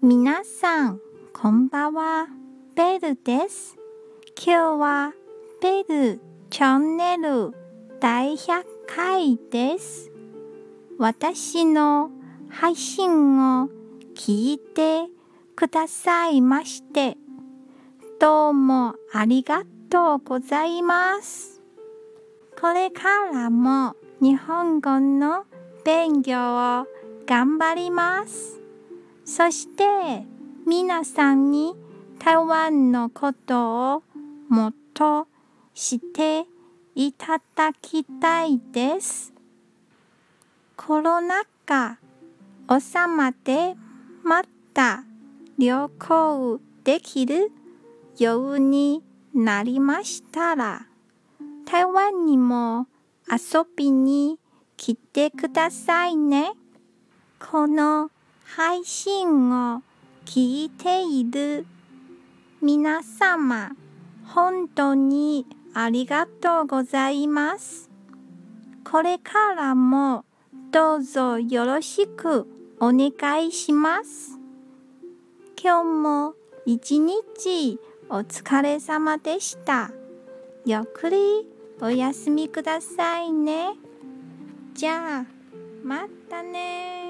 皆さん、こんばんは。ベルです。今日はベルチャンネル第100回です。私の配信を聞いてくださいまして、どうもありがとうございます。これからも日本語の勉強を頑張ります。そして皆さんに台湾のことをもっと知っていただきたいです。コロナ禍収まってまた旅行できるようになりましたら台湾にも遊びに来てくださいね。この配信を聞いている皆様、本当にありがとうございます。これからもどうぞよろしくお願いします。今日も一日お疲れ様でした。ゆっくりお休みくださいね。じゃあ、またね